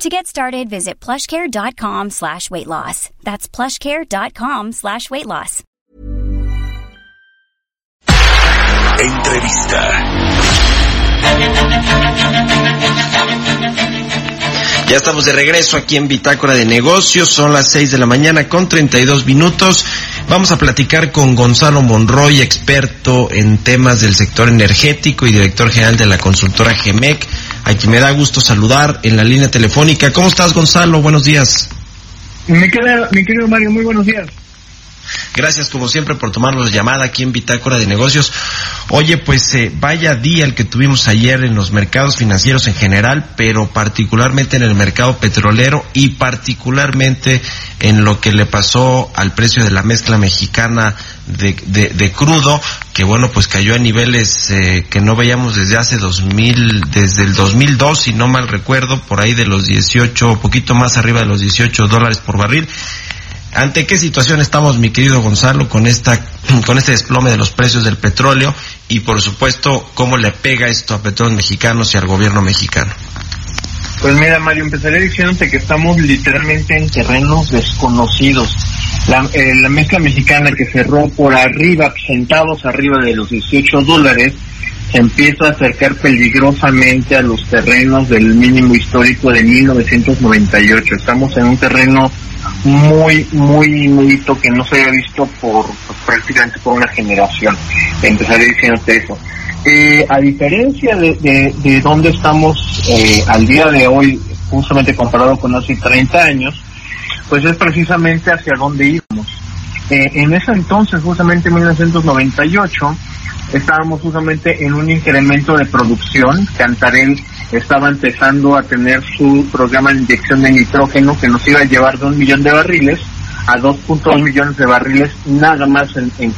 To get started, visit plushcare.com slash weight loss. That's plushcare.com slash weight loss. Entrevista. Ya estamos de regreso aquí en Bitácora de Negocios. Son las 6 de la mañana con 32 minutos. Vamos a platicar con Gonzalo Monroy, experto en temas del sector energético y director general de la consultora GEMEC, a quien me da gusto saludar en la línea telefónica. ¿Cómo estás, Gonzalo? Buenos días. Mi querido, mi querido Mario, muy buenos días. Gracias como siempre por tomarnos la llamada aquí en Bitácora de Negocios. Oye, pues eh, vaya día el que tuvimos ayer en los mercados financieros en general, pero particularmente en el mercado petrolero y particularmente en lo que le pasó al precio de la mezcla mexicana de, de, de crudo, que bueno, pues cayó a niveles eh, que no veíamos desde hace 2000, desde el 2002, si no mal recuerdo, por ahí de los 18, poquito más arriba de los 18 dólares por barril. ¿Ante qué situación estamos, mi querido Gonzalo, con esta, con este desplome de los precios del petróleo y, por supuesto, cómo le pega esto a petróleos mexicanos y al gobierno mexicano? Pues mira, Mario, empezaré diciéndote que estamos literalmente en terrenos desconocidos. La, eh, la mezcla mexicana que cerró por arriba, centavos arriba de los 18 dólares, se empieza a acercar peligrosamente a los terrenos del mínimo histórico de 1998. Estamos en un terreno muy, muy inédito que no se había visto por pues, prácticamente por una generación. Empezaré diciéndote eso. Eh, a diferencia de, de, de estamos eh, al día de hoy, justamente comparado con hace 30 años, pues es precisamente hacia dónde íbamos. Eh, en ese entonces, justamente en 1998, estábamos justamente en un incremento de producción. Cantarel estaba empezando a tener su programa de inyección de nitrógeno que nos iba a llevar de un millón de barriles a 2.2 millones de barriles nada más en, en.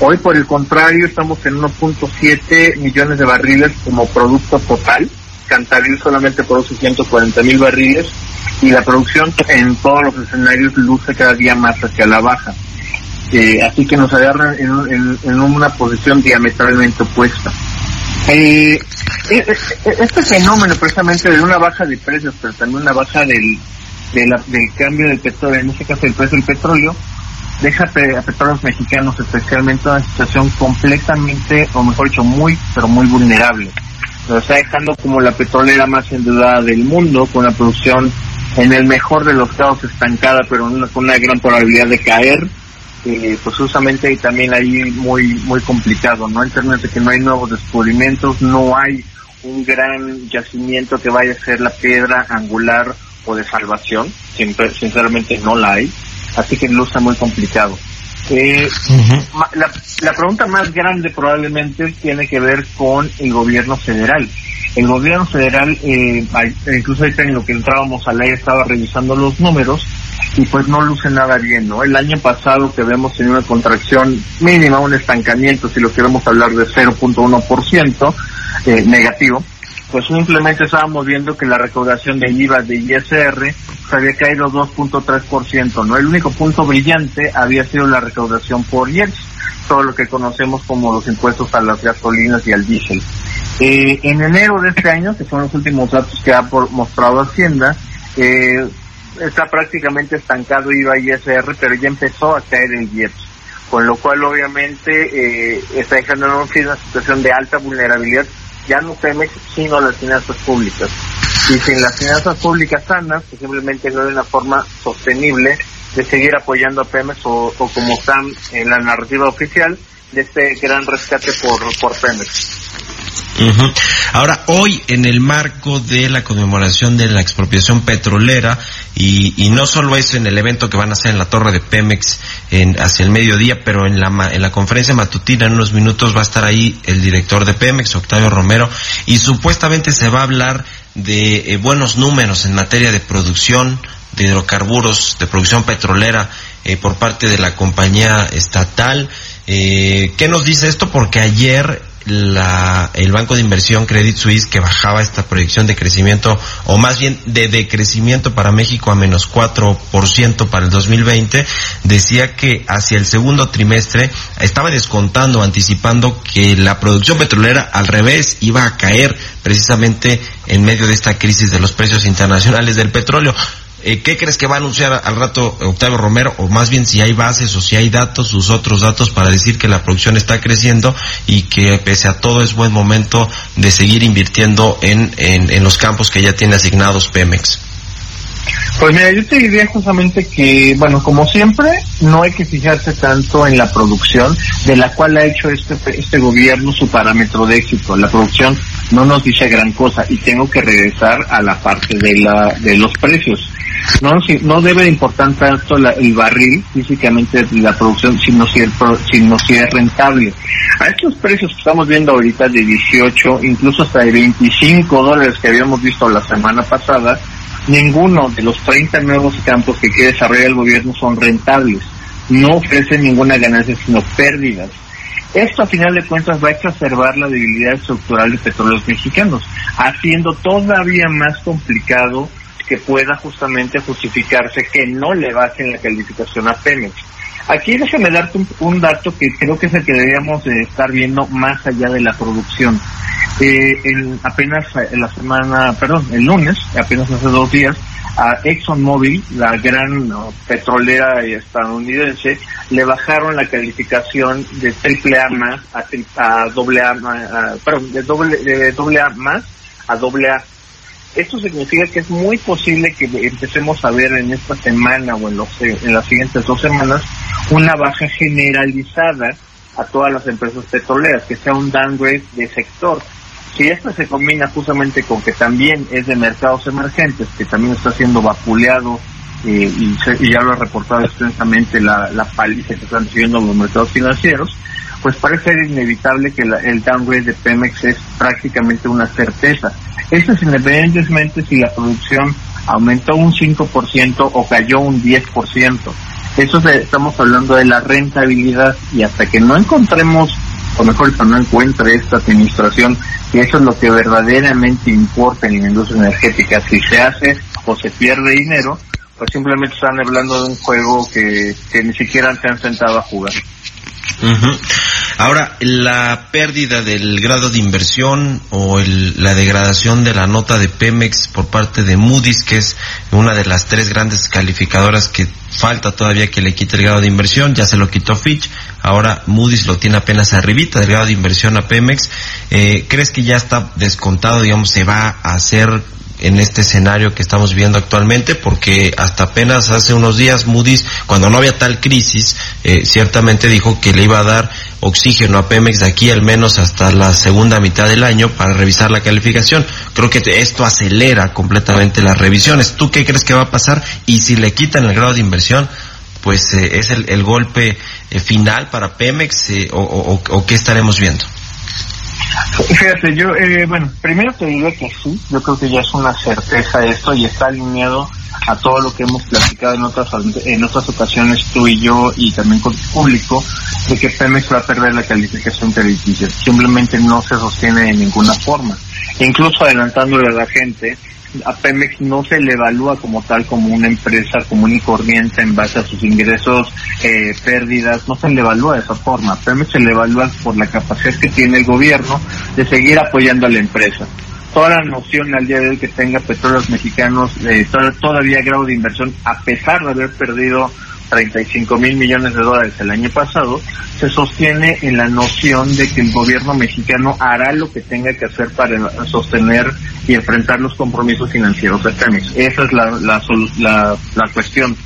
Hoy, por el contrario, estamos en 1.7 millones de barriles como producto total. Cantaril solamente produce 140 mil barriles y la producción en todos los escenarios luce cada día más hacia la baja. Eh, así que nos agarran en, en, en, una posición diametralmente opuesta. Eh, este fenómeno precisamente de una baja de precios, pero también una baja del, de del cambio del petróleo, en este caso el precio del petróleo, deja a petróleos mexicanos especialmente en una situación completamente, o mejor dicho, muy, pero muy vulnerable. Nos está dejando como la petrolera más endeudada del mundo, con la producción en el mejor de los casos estancada, pero una, con una gran probabilidad de caer, eh, pues justamente también ahí muy, muy complicado, ¿no? En términos de que no hay nuevos descubrimientos, no hay un gran yacimiento que vaya a ser la piedra angular o de salvación, siempre, sinceramente no la hay así que luce muy complicado. Eh, uh -huh. la, la, pregunta más grande probablemente tiene que ver con el gobierno federal. El gobierno federal, eh, incluso ahorita en lo que entrábamos a ley estaba revisando los números y pues no luce nada bien, ¿no? El año pasado que vemos en una contracción mínima, un estancamiento, si lo queremos hablar de 0.1% eh, negativo, pues simplemente estábamos viendo que la recaudación de IVA de ISR se había caído 2.3%, ¿no? El único punto brillante había sido la recaudación por IEX, todo lo que conocemos como los impuestos a las gasolinas y al diésel. Eh, en enero de este año, que son los últimos datos que ha mostrado Hacienda, eh, está prácticamente estancado IVA y ISR, pero ya empezó a caer el IEPS, con lo cual obviamente eh, está dejando en una situación de alta vulnerabilidad ya no Pemex, sino las finanzas públicas. Y sin las finanzas públicas sanas, que simplemente no hay una forma sostenible de seguir apoyando a Pemex o, o como están en la narrativa oficial de este gran rescate por, por Pemex. Ahora, hoy en el marco de la conmemoración de la expropiación petrolera, y, y, no solo eso en el evento que van a hacer en la torre de Pemex en, hacia el mediodía, pero en la, en la conferencia matutina en unos minutos va a estar ahí el director de Pemex, Octavio Romero, y supuestamente se va a hablar de eh, buenos números en materia de producción de hidrocarburos, de producción petrolera eh, por parte de la compañía estatal. Eh, ¿Qué nos dice esto? Porque ayer la, el banco de inversión Credit Suisse que bajaba esta proyección de crecimiento o más bien de decrecimiento para México a menos 4% para el 2020 decía que hacia el segundo trimestre estaba descontando, anticipando que la producción petrolera al revés iba a caer precisamente en medio de esta crisis de los precios internacionales del petróleo. Eh, ¿Qué crees que va a anunciar al rato Octavio Romero? O más bien si hay bases o si hay datos, sus otros datos para decir que la producción está creciendo y que pese a todo es buen momento de seguir invirtiendo en, en, en los campos que ya tiene asignados Pemex. Pues mira, yo te diría justamente que, bueno, como siempre, no hay que fijarse tanto en la producción, de la cual ha hecho este, este gobierno su parámetro de éxito. La producción no nos dice gran cosa y tengo que regresar a la parte de, la, de los precios. No, no debe importar tanto la, el barril físicamente de la producción, sino si, el, sino si es rentable. A estos precios que estamos viendo ahorita de 18, incluso hasta de 25 dólares que habíamos visto la semana pasada, ninguno de los 30 nuevos campos que quiere desarrollar el gobierno son rentables. No ofrecen ninguna ganancia, sino pérdidas. Esto a final de cuentas va a exacerbar la debilidad estructural de petróleos mexicanos, haciendo todavía más complicado que pueda justamente justificarse que no le bajen la calificación a Pemex. Aquí déjame darte un, un, dato que creo que es el que deberíamos de estar viendo más allá de la producción. Eh, el, apenas en la semana, perdón, el lunes, apenas hace dos días, a ExxonMobil, la gran petrolera estadounidense, le bajaron la calificación de triple A más a, a doble A, a, perdón, de doble, de doble A más a doble A. Esto significa que es muy posible que empecemos a ver en esta semana o en, los, en las siguientes dos semanas una baja generalizada a todas las empresas petroleras, que sea un downgrade de sector. Si esto se combina justamente con que también es de mercados emergentes, que también está siendo vapuleado eh, y, y, ya lo ha reportado extensamente la, la paliza que están recibiendo los mercados financieros, pues parece inevitable que la, el downgrade de Pemex es prácticamente una certeza. Esto es independientemente si la producción aumentó un 5% o cayó un 10%. Eso de, estamos hablando de la rentabilidad y hasta que no encontremos, o mejor que no encuentre esta administración, que eso es lo que verdaderamente importa en la industria energética, si se hace o se pierde dinero, pues simplemente están hablando de un juego que, que ni siquiera se han sentado a jugar. Ahora, la pérdida del grado de inversión o el, la degradación de la nota de Pemex por parte de Moody's, que es una de las tres grandes calificadoras que falta todavía que le quite el grado de inversión, ya se lo quitó Fitch, ahora Moody's lo tiene apenas arribita del grado de inversión a Pemex. Eh, ¿Crees que ya está descontado, digamos, se va a hacer en este escenario que estamos viendo actualmente, porque hasta apenas hace unos días Moody's, cuando no había tal crisis, eh, ciertamente dijo que le iba a dar oxígeno a Pemex de aquí al menos hasta la segunda mitad del año para revisar la calificación. Creo que esto acelera completamente las revisiones. ¿Tú qué crees que va a pasar? Y si le quitan el grado de inversión, pues eh, es el, el golpe eh, final para Pemex eh, o, qué estaremos viendo. Fíjate, yo, eh, bueno, primero te diría que sí, yo creo que ya es una certeza esto y está alineado a todo lo que hemos platicado en otras en otras ocasiones tú y yo y también con el público de que Pemex va a perder la calificación crediticia. Simplemente no se sostiene de ninguna forma. Incluso adelantándole a la gente, a Pemex no se le evalúa como tal como una empresa común y corriente en base a sus ingresos, eh, pérdidas, no se le evalúa de esa forma. Pemex se le evalúa por la capacidad que tiene el gobierno de seguir apoyando a la empresa. Toda la noción al día de hoy que tenga petróleos mexicanos eh, todavía grado de inversión, a pesar de haber perdido 35 mil millones de dólares el año pasado, se sostiene en la noción de que el gobierno mexicano hará lo que tenga que hacer para sostener y enfrentar los compromisos financieros de Pemex. Esa es la, la, la, la cuestión.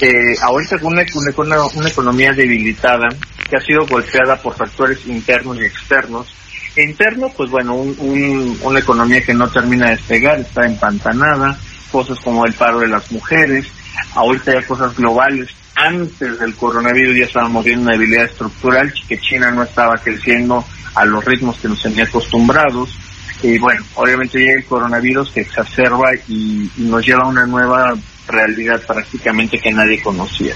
Eh, ahorita con una, una, una economía debilitada, que ha sido golpeada por factores internos y externos, interno, pues bueno, un, un, una economía que no termina de despegar, está empantanada, cosas como el paro de las mujeres, ahorita ya cosas globales. Antes del coronavirus ya estábamos viendo una debilidad estructural, que China no estaba creciendo a los ritmos que nos tenía acostumbrados. Y bueno, obviamente llega el coronavirus que exacerba y, nos lleva a una nueva realidad prácticamente que nadie conocía.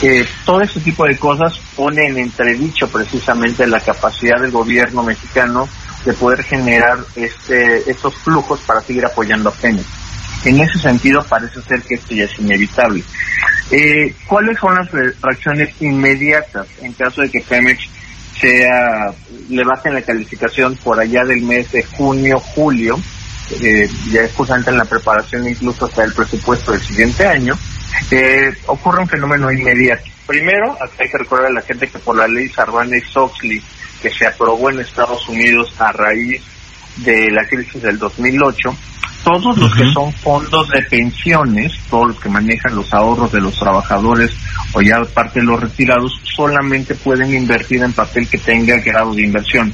Eh, todo ese tipo de cosas pone en entredicho precisamente la capacidad del gobierno mexicano de poder generar este, estos flujos para seguir apoyando a Pemex. En ese sentido parece ser que esto ya es inevitable. Eh, ¿Cuáles son las reacciones inmediatas en caso de que Pemex sea, le bajen la calificación por allá del mes de junio, julio? Eh, ya es justamente en la preparación incluso hasta el presupuesto del siguiente año, eh, ocurre un fenómeno inmediato. Primero, hay que recordar a la gente que por la ley Sarbanes-Oxley, que se aprobó en Estados Unidos a raíz de la crisis del 2008, todos los que son fondos de pensiones, todos los que manejan los ahorros de los trabajadores o ya parte de los retirados, solamente pueden invertir en papel que tenga grado de inversión.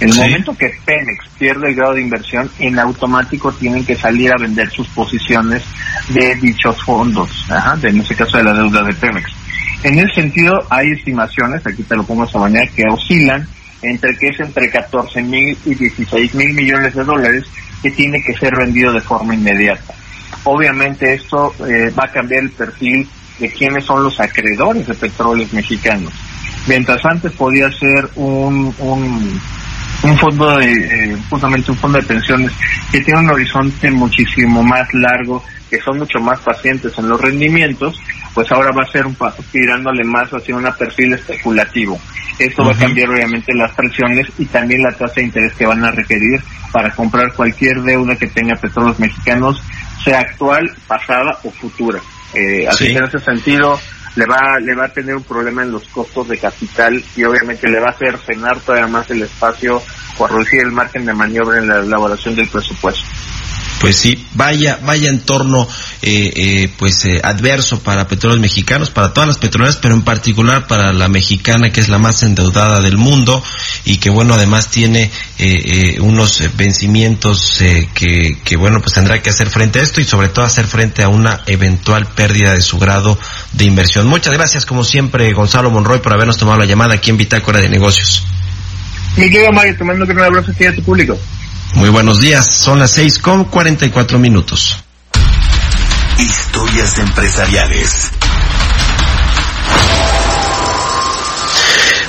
En el momento que Pemex pierde el grado de inversión, en automático tienen que salir a vender sus posiciones de dichos fondos, de, en este caso de la deuda de Pemex. En ese sentido, hay estimaciones, aquí te lo pongo esta mañana, que oscilan entre que es entre 14 mil y 16 mil millones de dólares que tiene que ser vendido de forma inmediata. Obviamente esto eh, va a cambiar el perfil de quiénes son los acreedores de petróleos mexicanos. Mientras antes podía ser un, un, fondo de, eh, justamente un fondo de pensiones que tiene un horizonte muchísimo más largo, que son mucho más pacientes en los rendimientos, pues ahora va a ser un tirándole más hacia un perfil especulativo. Esto va a cambiar obviamente las presiones y también la tasa de interés que van a requerir para comprar cualquier deuda que tenga petróleos mexicanos, sea actual, pasada o futura. Eh, así que en ese sentido le va, le va a tener un problema en los costos de capital y obviamente le va a hacer cenar todavía más el espacio o reducir el margen de maniobra en la elaboración del presupuesto. Pues sí, vaya, vaya entorno eh, eh, pues eh, adverso para petróleos mexicanos, para todas las petroleras, pero en particular para la mexicana que es la más endeudada del mundo y que bueno además tiene unos vencimientos que, que bueno pues tendrá que hacer frente a esto y sobre todo hacer frente a una eventual pérdida de su grado de inversión. Muchas gracias como siempre Gonzalo Monroy por habernos tomado la llamada aquí en Bitácora de Negocios. Mi querido Mario, te mando un abrazo aquí a tu público. Muy buenos días, son las seis con cuarenta y cuatro minutos. Historias empresariales.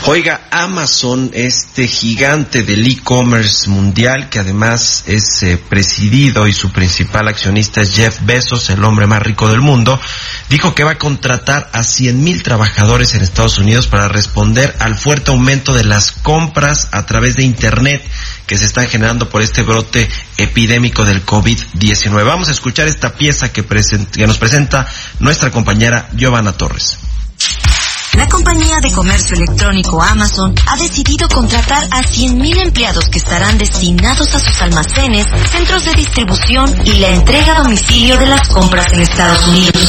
Oiga, Amazon, este gigante del e-commerce mundial, que además es eh, presidido y su principal accionista es Jeff Bezos, el hombre más rico del mundo, dijo que va a contratar a 100 mil trabajadores en Estados Unidos para responder al fuerte aumento de las compras a través de Internet que se están generando por este brote epidémico del COVID-19. Vamos a escuchar esta pieza que, que nos presenta nuestra compañera Giovanna Torres. La compañía de comercio electrónico Amazon ha decidido contratar a 100.000 empleados que estarán destinados a sus almacenes, centros de distribución y la entrega a domicilio de las compras en Estados Unidos.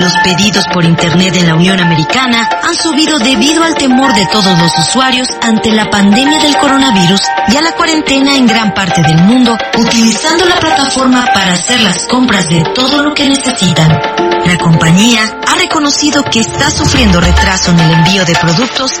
Los pedidos por Internet en la Unión Americana han subido debido al temor de todos los usuarios ante la pandemia del coronavirus y a la cuarentena en gran parte del mundo, utilizando la plataforma para hacer las compras de todo lo que necesitan. La compañía ha reconocido que está sufriendo retraso en el envío de productos